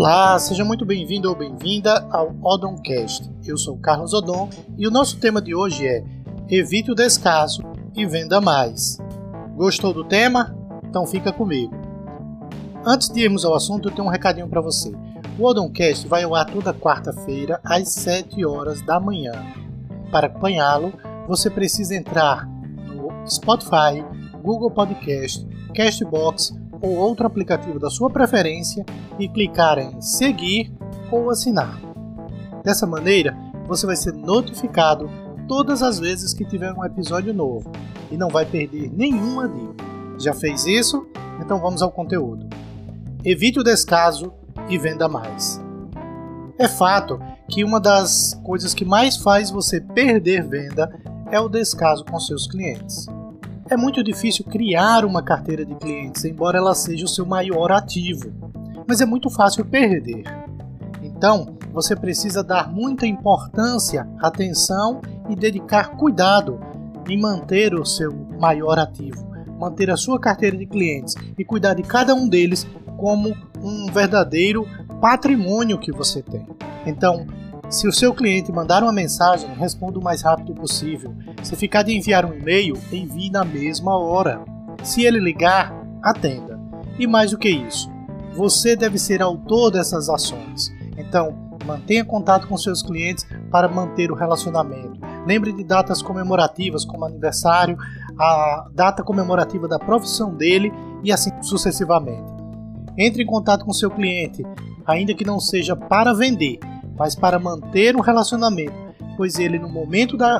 Olá, seja muito bem-vindo ou bem-vinda ao Odoncast. Eu sou Carlos Odon e o nosso tema de hoje é Evite o descaso e venda mais. Gostou do tema? Então fica comigo. Antes de irmos ao assunto, eu tenho um recadinho para você. O Odoncast vai ao ar toda quarta-feira às 7 horas da manhã. Para acompanhá-lo, você precisa entrar no Spotify, Google Podcast, Castbox ou outro aplicativo da sua preferência e clicar em seguir ou assinar. Dessa maneira, você vai ser notificado todas as vezes que tiver um episódio novo e não vai perder nenhuma dica. Já fez isso? Então vamos ao conteúdo. Evite o descaso e venda mais. É fato que uma das coisas que mais faz você perder venda é o descaso com seus clientes. É muito difícil criar uma carteira de clientes, embora ela seja o seu maior ativo, mas é muito fácil perder. Então, você precisa dar muita importância, atenção e dedicar cuidado em manter o seu maior ativo, manter a sua carteira de clientes e cuidar de cada um deles como um verdadeiro patrimônio que você tem. Então, se o seu cliente mandar uma mensagem, responda o mais rápido possível. Se ficar de enviar um e-mail, envie na mesma hora. Se ele ligar, atenda. E mais do que isso, você deve ser autor dessas ações. Então, mantenha contato com seus clientes para manter o relacionamento. Lembre de datas comemorativas como aniversário, a data comemorativa da profissão dele e assim sucessivamente. Entre em contato com seu cliente, ainda que não seja para vender, mas para manter o relacionamento, pois ele, no momento da,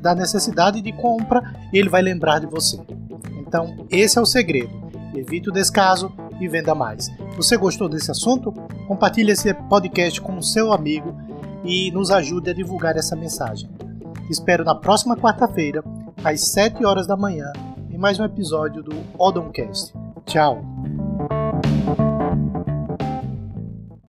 da necessidade de compra, ele vai lembrar de você. Então, esse é o segredo. Evite o descaso e venda mais. Você gostou desse assunto? Compartilhe esse podcast com o seu amigo e nos ajude a divulgar essa mensagem. espero na próxima quarta-feira, às 7 horas da manhã, em mais um episódio do Odoncast. Tchau!